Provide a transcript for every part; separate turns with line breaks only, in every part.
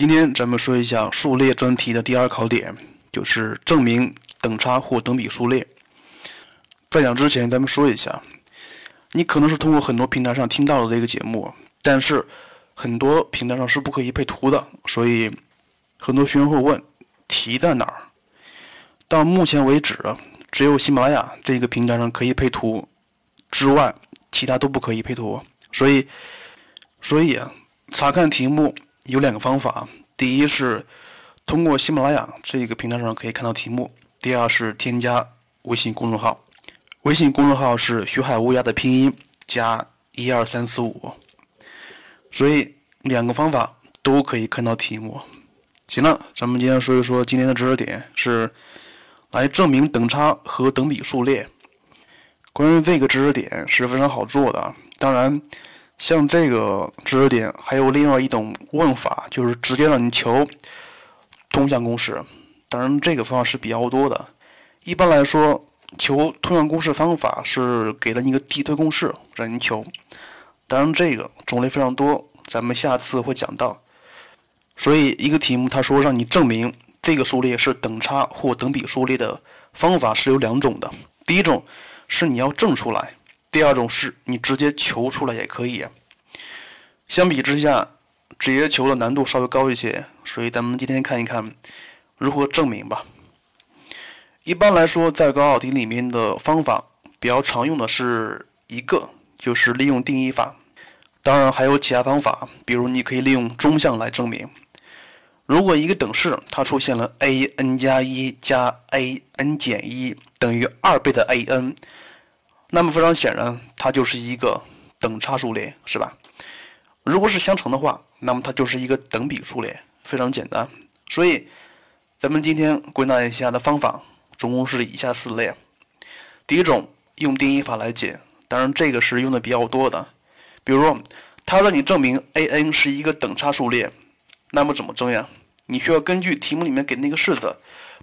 今天咱们说一下数列专题的第二考点，就是证明等差或等比数列。在讲之前，咱们说一下，你可能是通过很多平台上听到的这个节目，但是很多平台上是不可以配图的，所以很多学员会问题在哪儿。到目前为止，只有喜马拉雅这个平台上可以配图之外，其他都不可以配图。所以，所以啊，查看题目。有两个方法，第一是通过喜马拉雅这个平台上可以看到题目，第二是添加微信公众号，微信公众号是徐海乌鸦的拼音加一二三四五，所以两个方法都可以看到题目。行了，咱们今天说一说今天的知识点是来证明等差和等比数列。关于这个知识点是非常好做的，当然。像这个知识点，还有另外一种问法，就是直接让你求通项公式。当然，这个方法是比较多的。一般来说，求通项公式方法是给了你一个递推公式让你求。当然，这个种类非常多，咱们下次会讲到。所以，一个题目他说让你证明这个数列是等差或等比数列的方法是有两种的。第一种是你要证出来。第二种是你直接求出来也可以，相比之下，直接求的难度稍微高一些，所以咱们今天看一看如何证明吧。一般来说，在高考题里面的方法比较常用的是一个，就是利用定义法。当然还有其他方法，比如你可以利用中项来证明。如果一个等式它出现了 a n 加一加 a n 减一等于二倍的 a n。那么非常显然，它就是一个等差数列，是吧？如果是相乘的话，那么它就是一个等比数列，非常简单。所以，咱们今天归纳一下的方法，总共是以下四类。第一种，用定义法来解，当然这个是用的比较多的。比如，他让你证明 a n 是一个等差数列，那么怎么证呀？你需要根据题目里面给那个式子，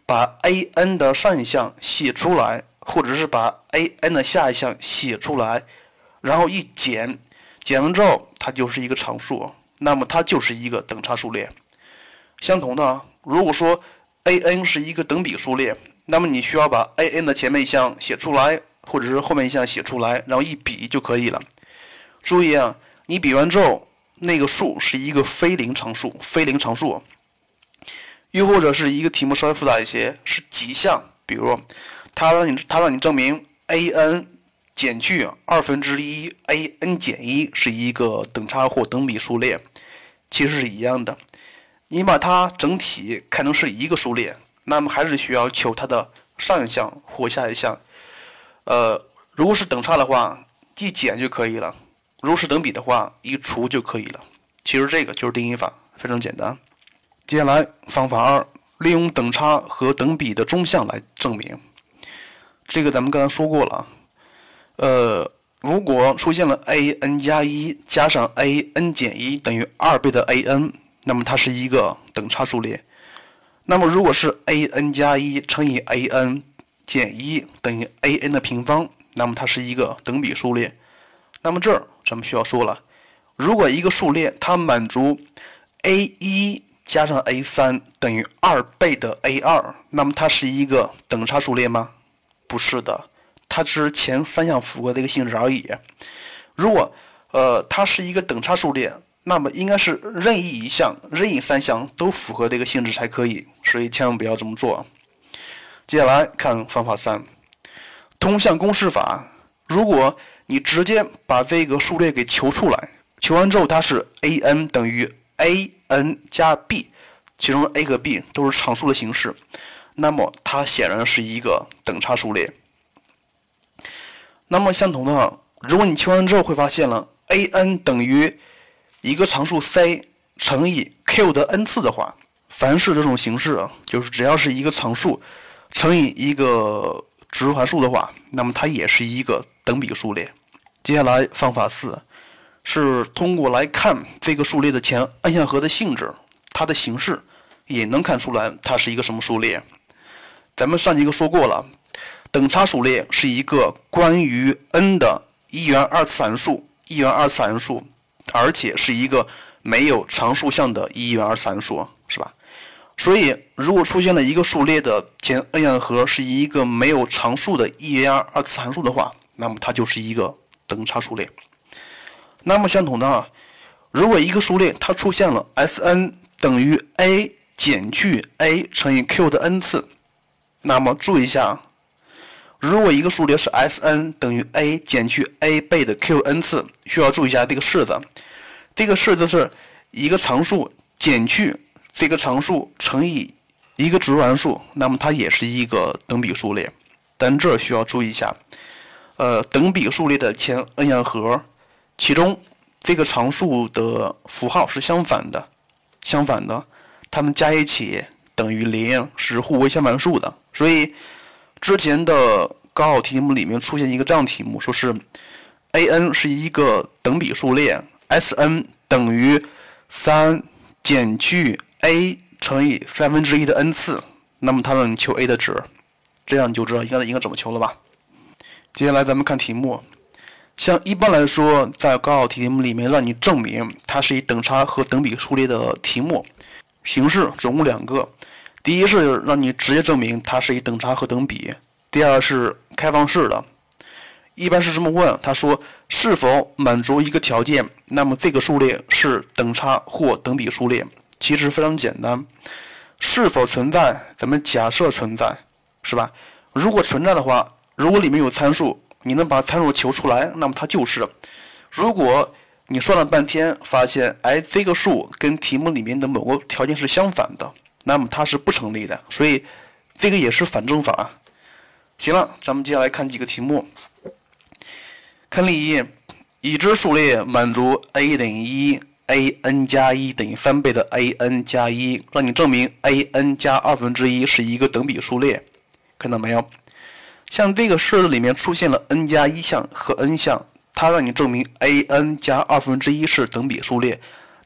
把 a n 的上一项写出来。或者是把 a n 的下一项写出来，然后一减，减完之后它就是一个常数，那么它就是一个等差数列。相同的，如果说 a n 是一个等比数列，那么你需要把 a n 的前面一项写出来，或者是后面一项写出来，然后一比就可以了。注意啊，你比完之后，那个数是一个非零常数，非零常数。又或者是一个题目稍微复杂一些，是几项，比如。他让你，他让你证明 a n 减去二分之一 a n 减一是一个等差或等比数列，其实是一样的。你把它整体看成是一个数列，那么还是需要求它的上一项或下一项。呃，如果是等差的话，一减就可以了；如果是等比的话，一除就可以了。其实这个就是定义法，非常简单。接下来方法二，利用等差和等比的中项来证明。这个咱们刚才说过了，呃，如果出现了 a n 加一加上 a n 减一等于二倍的 a n，那么它是一个等差数列。那么如果是 a n 加一乘以 a n 减一等于 a n 的平方，那么它是一个等比数列。那么这儿咱们需要说了，如果一个数列它满足 a 一加上 a 三等于二倍的 a 二，那么它是一个等差数列吗？不是的，它只是前三项符合的一个性质而已。如果呃它是一个等差数列，那么应该是任意一项、任意三项都符合这个性质才可以，所以千万不要这么做。接下来看方法三，通项公式法。如果你直接把这个数列给求出来，求完之后它是 a n 等于 a n 加 b，其中 a 和 b 都是常数的形式。那么它显然是一个等差数列。那么相同的，如果你求完之后会发现了 a n 等于一个常数 c 乘以 q 的 n 次的话，凡是这种形式，就是只要是一个常数乘以一个指数函数的话，那么它也是一个等比数列。接下来方法四是通过来看这个数列的前 n 项和的性质，它的形式也能看出来它是一个什么数列。咱们上节课说过了，等差数列是一个关于 n 的一元二次函数，一元二次函数，而且是一个没有常数项的一元二次函数，是吧？所以，如果出现了一个数列的前 n 项和是一个没有常数的一元二次函数的话，那么它就是一个等差数列。那么相同的啊，如果一个数列它出现了 Sn 等于 a 减去 a 乘以 q 的 n 次，那么注意一下，如果一个数列是 Sn 等于 a 减去 a 倍的 q n 次，需要注意一下这个式子，这个式子是一个常数减去这个常数乘以一个直数数，那么它也是一个等比数列，但这需要注意一下，呃，等比数列的前 n 项和，其中这个常数的符号是相反的，相反的。它们加一起等于零，是互为相反数的。所以之前的高考题目里面出现一个这样题目，说是 a n 是一个等比数列，S n 等于三减去 a 乘以三分之一的 n 次，那么它让你求 a 的值，这样你就知道应该应该怎么求了吧？接下来咱们看题目，像一般来说，在高考题目里面让你证明它是以等差和等比数列的题目。形式总共两个，第一是让你直接证明它是以等差和等比，第二是开放式的，一般是这么问：他说是否满足一个条件，那么这个数列是等差或等比数列。其实非常简单，是否存在，咱们假设存在，是吧？如果存在的话，如果里面有参数，你能把参数求出来，那么它就是。如果你算了半天，发现哎，这个数跟题目里面的某个条件是相反的，那么它是不成立的。所以这个也是反证法。行了，咱们接下来看几个题目。看例一，已知数列满足 a 等于一，a n 加一等于三倍的 a n 加一，让你证明 a n 加二分之一是一个等比数列。看到没有？像这个式子里面出现了 n 加一项和 n 项。它让你证明 a n 加二分之一是等比数列，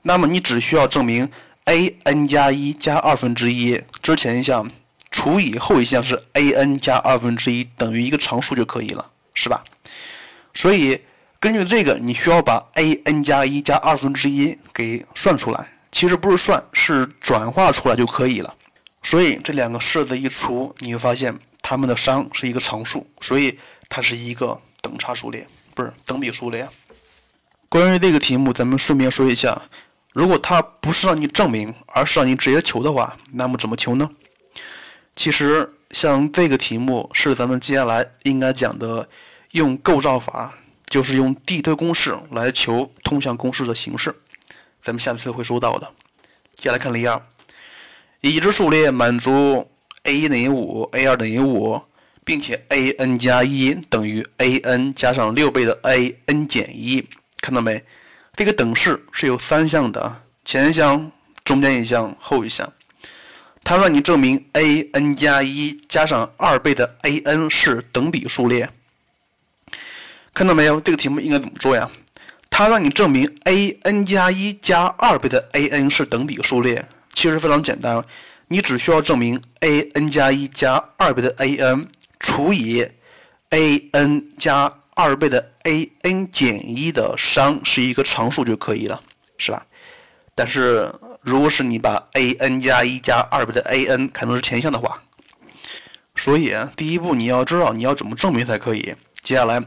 那么你只需要证明 a n 加一加二分之一之前一项除以后一项是 a n 加二分之一等于一个常数就可以了，是吧？所以根据这个，你需要把 a n 加一加二分之一给算出来，其实不是算，是转化出来就可以了。所以这两个式子一除，你会发现它们的商是一个常数，所以它是一个等差数列。不是等比数列。关于这个题目，咱们顺便说一下，如果它不是让你证明，而是让你直接求的话，那么怎么求呢？其实像这个题目是咱们接下来应该讲的，用构造法，就是用递推公式来求通项公式的形式，咱们下次会说到的。接下来看例二，已知数列满足 a 等于五，a 二等于五。并且 a n 加一等于 a n 加上六倍的 a n 减一，看到没？这个等式是有三项的，前一项、中间一项、后一项。它让你证明 a n 加一加上二倍的 a n 是等比数列，看到没有？这个题目应该怎么做呀？它让你证明 a n 加一加二倍的 a n 是等比数列，其实非常简单，你只需要证明 a n 加一加二倍的 a n。除以 a n 加二倍的 a n 减一的商是一个常数就可以了，是吧？但是如果是你把 a n 加一加二倍的 a n 看成是前项的话，所以第一步你要知道你要怎么证明才可以。接下来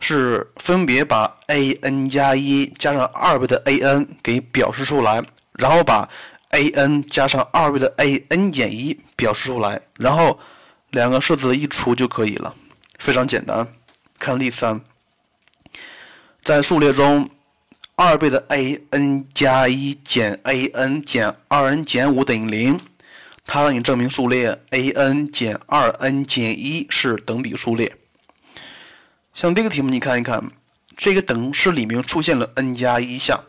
是分别把 a n 加一加上二倍的 a n 给表示出来，然后把 a n 加上二倍的 a n 减一表示出来，然后。两个式子一除就可以了，非常简单。看例三，在数列中，二倍的 a n 加一减 a n 减二 n 减五等于零，它让你证明数列 a n 减二 n 减一是等比数列。像这个题目，你看一看，这个等式里面出现了 n 加一项，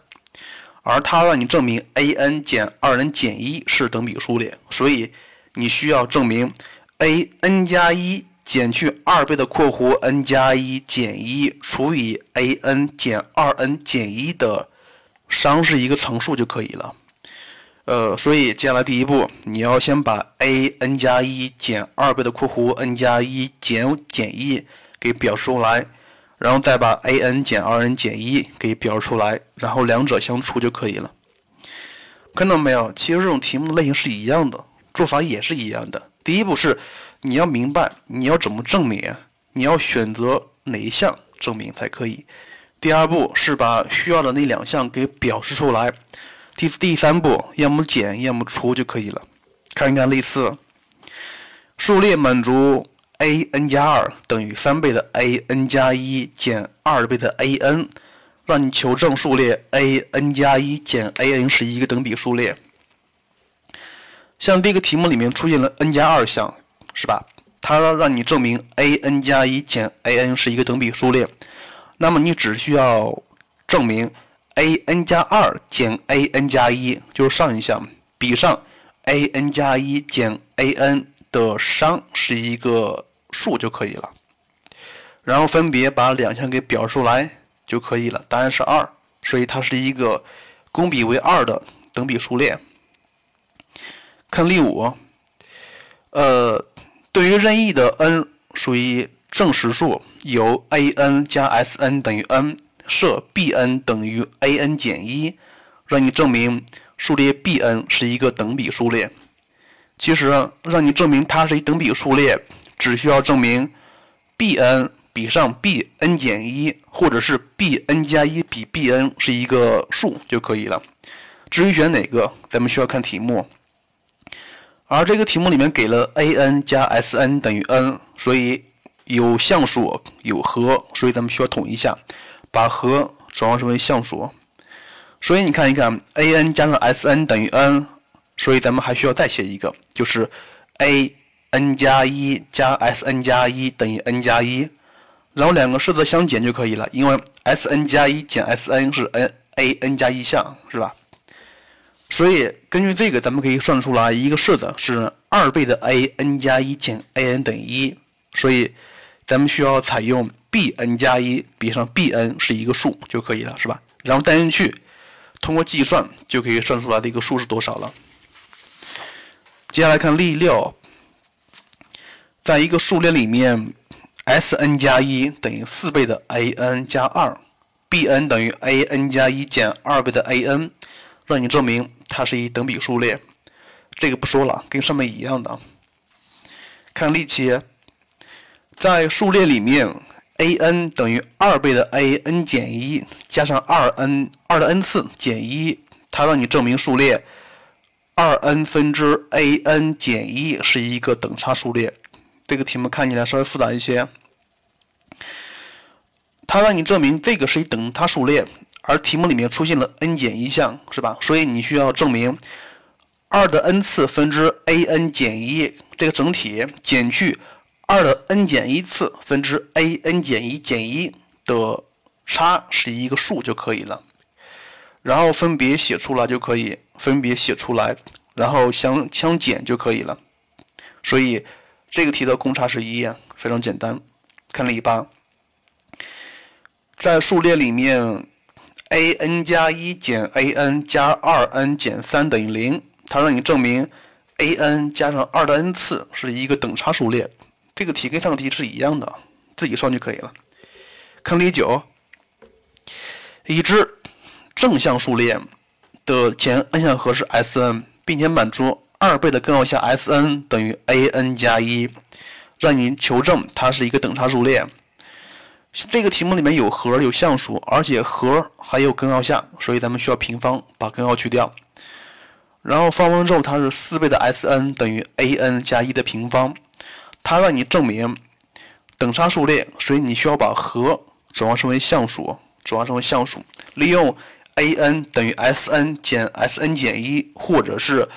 而它让你证明 a n 减二 n 减一是等比数列，所以你需要证明。a n 加一减去二倍的括弧 n 加一减一除以 a n 减二 n 减一的商是一个常数就可以了。呃，所以接下来第一步，你要先把 a n 加一减二倍的括弧 n 加一减减一给表示出来，然后再把 a n 减二 n 减一给表示出来，然后两者相除就可以了。看到没有？其实这种题目的类型是一样的，做法也是一样的。第一步是你要明白你要怎么证明，你要选择哪一项证明才可以。第二步是把需要的那两项给表示出来。第第三步要么减，要么除就可以了。看一看类似，数列满足 a n 加二等于三倍的 a n 加一减二倍的 a n，让你求证数列 a n 加一减 a n 是一个等比数列。像这个题目里面出现了 n 加二项，是吧？它让你证明 a n 加一减 a n 是一个等比数列。那么你只需要证明 a n 加二减 a n 加一就是上一项，比上 a n 加一减 a n 的商是一个数就可以了。然后分别把两项给表示出来就可以了。答案是二，所以它是一个公比为二的等比数列。看例五，呃，对于任意的 n 属于。正实数由 a n 加 s n 等于 n，设 b n 等于 a n 减一，让你证明数列 b n 是一个等比数列。其实让你证明它是一等比数列，只需要证明 b n 比上 b n 减一，或者是 b n 加一比 b n 是一个数就可以了。至于选哪个，咱们需要看题目。而这个题目里面给了 a n 加 s n 等于 n，所以。有项数有和，所以咱们需要统一下，把和转化成为项数。所以你看一看，a n 加上 s n 等于 n，所以咱们还需要再写一个，就是 a n 加一加 s n 加一等于 n 加一，然后两个式子相减就可以了，因为 s n 加一减 s n 是 n a n 加一项，是吧？所以根据这个，咱们可以算出来一个式子是二倍的 a n 加一减 a n 等于一，所以。咱们需要采用 b n 加一比上 b n 是一个数就可以了，是吧？然后代进去，通过计算就可以算出来的一个数是多少了。接下来看例六，在一个数列里面，s n 加一等于四倍的 a n 加二，b n 等于 a n 加一减二倍的 a n，让你证明它是一等比数列。这个不说了，跟上面一样的。看例七。在数列里面，a n 等于二倍的 a n 减一加上二 n 二的 n 次减一，它让你证明数列二 n 分之 a n 减一是一个等差数列。这个题目看起来稍微复杂一些，它让你证明这个是一等差数列，而题目里面出现了 n 减一项，是吧？所以你需要证明二的 n 次分之 a n 减一这个整体减去。二的 n 减一次分之 a n 减一减一的差是一个数就可以了，然后分别写出来就可以，分别写出来，然后相相减就可以了。所以这个题的公差是一，非常简单。看例八，在数列里面，a n 加一减 a n 加二 n 减三等于零，它让你证明 a n 加上二的 n 次是一个等差数列。这个题跟上个题是一样的，自己算就可以了。看例九，已知正向数列的前 n 项和是 s n，并且满足二倍的根号下 s n 等于 a n 加一，让你求证它是一个等差数列。这个题目里面有和有项数，而且和还有根号下，所以咱们需要平方把根号去掉。然后方方之后，它是四倍的 s n 等于 a n 加一的平方。它让你证明等差数列，所以你需要把和转化成为项数，转化成为项数，利用 a n 等于 s n 减 s n 减一，或者是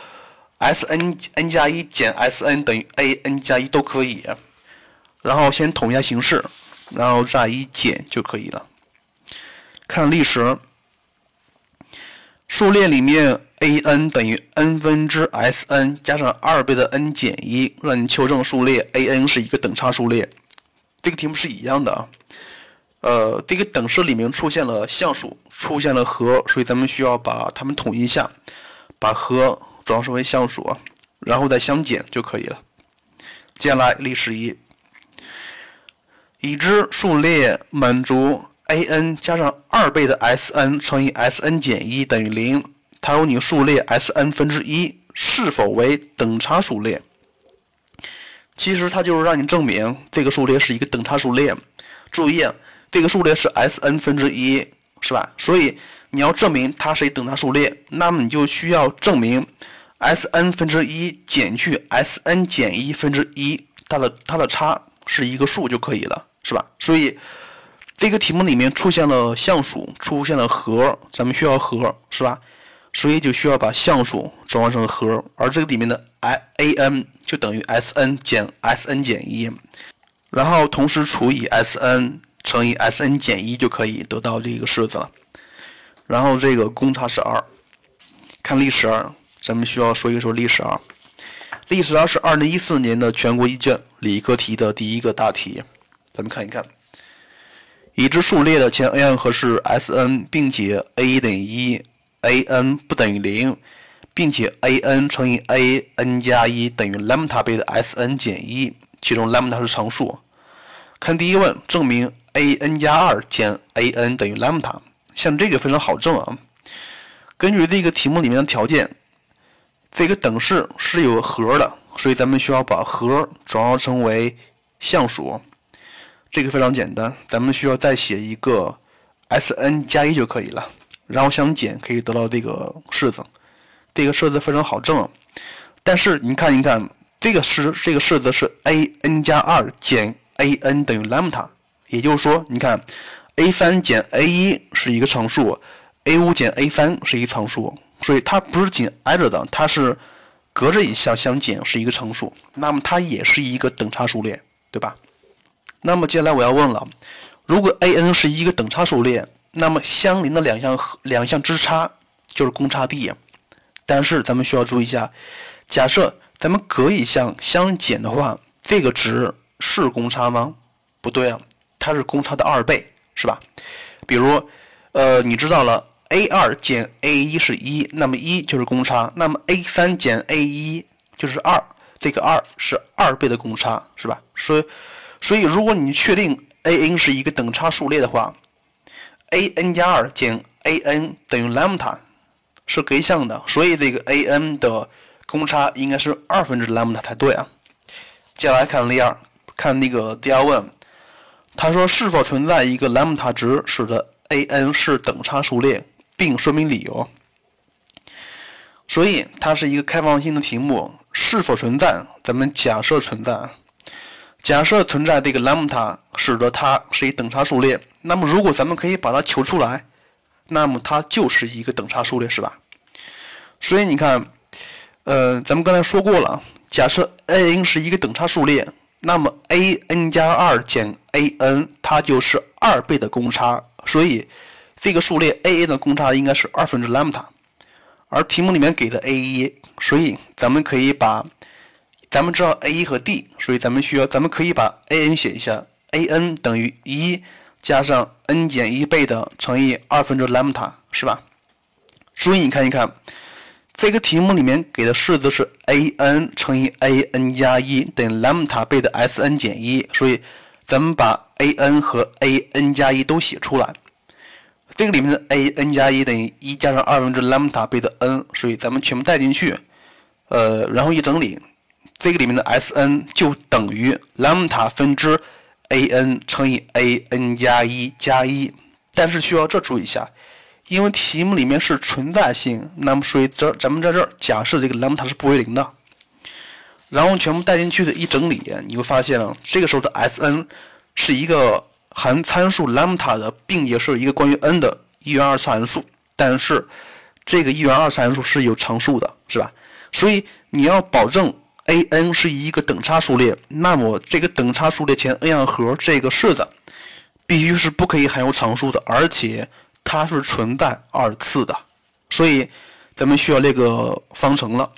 s n n 加一减 s n 等于 a n 加一都可以。然后先统一下形式，然后再一减就可以了。看历史。数列里面，a n 等于 n 分之 s n 加上二倍的 n 减一，让你求证数列 a n 是一个等差数列。这个题目是一样的啊。呃，这个等式里面出现了项数，出现了和，所以咱们需要把它们统一一下，把和转化成为项数啊，然后再相减就可以了。接下来例十一，已知数列满足。a n 加上二倍的 s n 乘以 s n 减一等于零，它说你数列 Sn 分之一是否为等差数列。其实它就是让你证明这个数列是一个等差数列。注意，这个数列是 Sn 分之一，是吧？所以你要证明它是一等差数列，那么你就需要证明 Sn 分之一减去 Sn 减一分之一，它的它的差是一个数就可以了，是吧？所以这个题目里面出现了项数，出现了和，咱们需要和，是吧？所以就需要把项数转换成和，而这个里面的 i a n 就等于 s n 减 s n 减一，然后同时除以 s n 乘以 s n 减一就可以得到这个式子了。然后这个公差是二，看历史二，咱们需要说一说历史二。历史二是二零一四年的全国一卷理科题的第一个大题，咱们看一看。已知数列的前 n 项和是 s n，并且 a 等于一。a n 不等于零，并且 a n 乘以 a n 加一等于 lambda 倍的 s n 减一，其中 lambda 是常数。看第一问，证明 a n 加二减 a n 等于 lambda，像这个非常好证啊。根据这个题目里面的条件，这个等式是有和的，所以咱们需要把和转化成为项数。这个非常简单，咱们需要再写一个 s n 加一就可以了。然后相减可以得到这个式子，这个式子非常好证。但是你看一看，这个式这个式子是 a n 加二减 a n 等于 lambda，也就是说，你看 a 三减 a 一是一个常数，a 五减 a 三是一个常数，所以它不是紧挨着的，它是隔着一项相减是一个常数，那么它也是一个等差数列，对吧？那么接下来我要问了，如果 a n 是一个等差数列？那么相邻的两项两项之差就是公差 d，但是咱们需要注意一下，假设咱们隔一项相减的话，这个值是公差吗？不对啊，它是公差的二倍，是吧？比如，呃，你知道了，a 二减 a 一是一，那么一就是公差，那么 a 三减 a 一就是二，这个二是二倍的公差，是吧？所以，所以如果你确定 a n 是一个等差数列的话，a n 加二减 a n 等于 lambda 是隔项的，所以这个 a n 的公差应该是二分之 lambda 才对啊。接下来看例二，看那个第二问，他说是否存在一个兰姆塔值使得 a n 是等差数列，并说明理由。所以它是一个开放性的题目，是否存在？咱们假设存在。假设存在这个兰姆塔使得它是一等差数列。那么，如果咱们可以把它求出来，那么它就是一个等差数列，是吧？所以你看，呃，咱们刚才说过了，假设 a n 是一个等差数列，那么 a n 加二减 a n 它就是二倍的公差，所以这个数列 a n 的公差应该是二分之 lambda。而题目里面给的 a 一，所以咱们可以把。咱们知道 a 一和 d，所以咱们需要，咱们可以把 a n 写一下，a n 等于一加上 n 减一倍的乘以二分之 lambda，是吧？所以你看一看，这个题目里面给的式子是 a n 乘以 a n 加一等于 lambda 倍的 s n 减一，所以咱们把 a n 和 a n 加一都写出来。这个里面的 a n 加一等于一加上二分之 lambda 倍的 n，所以咱们全部带进去，呃，然后一整理。这个里面的 S n 就等于 lambda 分之 a n 乘以 a n 加一加一，但是需要这注意一下，因为题目里面是存在性，那么所以这咱们在这儿假设这个 lambda 是不为零的，然后全部带进去的一整理，你会发现了这个时候的 S n 是一个含参数 lambda 的，并且是一个关于 n 的一元二次函数，但是这个一元二次函数是有常数的，是吧？所以你要保证。a n 是一个等差数列，那么这个等差数列前 n 项和这个式子必须是不可以含有常数的，而且它是存在二次的。所以咱们需要列个方程了。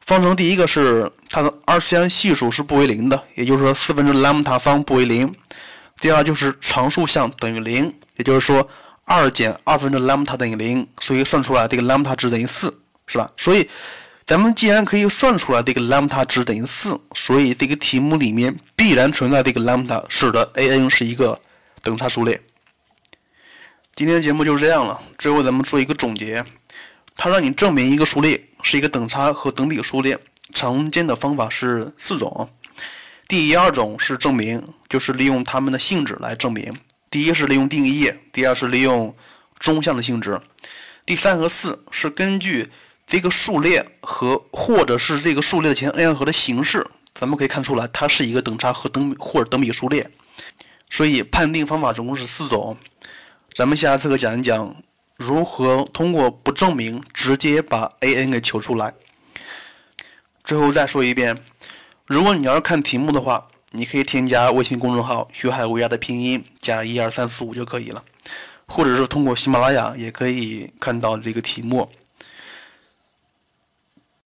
方程第一个是它的二次元系数是不为零的，也就是说四分之 lambda 方不为零。第二就是常数项等于零，也就是说二减二分之 lambda 等于零，所以算出来这个 lambda 值等于四，是吧？所以。咱们既然可以算出来这个 lambda 值等于四，所以这个题目里面必然存在这个 lambda，使得 a n 是一个等差数列。今天的节目就是这样了，最后咱们做一个总结。它让你证明一个数列是一个等差和等比数列，常见的方法是四种。第一二种是证明，就是利用它们的性质来证明。第一是利用定义，第二是利用中项的性质。第三和四是根据这个数列和或者是这个数列的前 n 和的形式，咱们可以看出来它是一个等差和等或者等比数列。所以判定方法总共是四种。咱们下次课讲一讲如何通过不证明直接把 a n 给求出来。最后再说一遍，如果你要是看题目的话，你可以添加微信公众号“学海无涯”的拼音加一二三四五就可以了，或者是通过喜马拉雅也可以看到这个题目。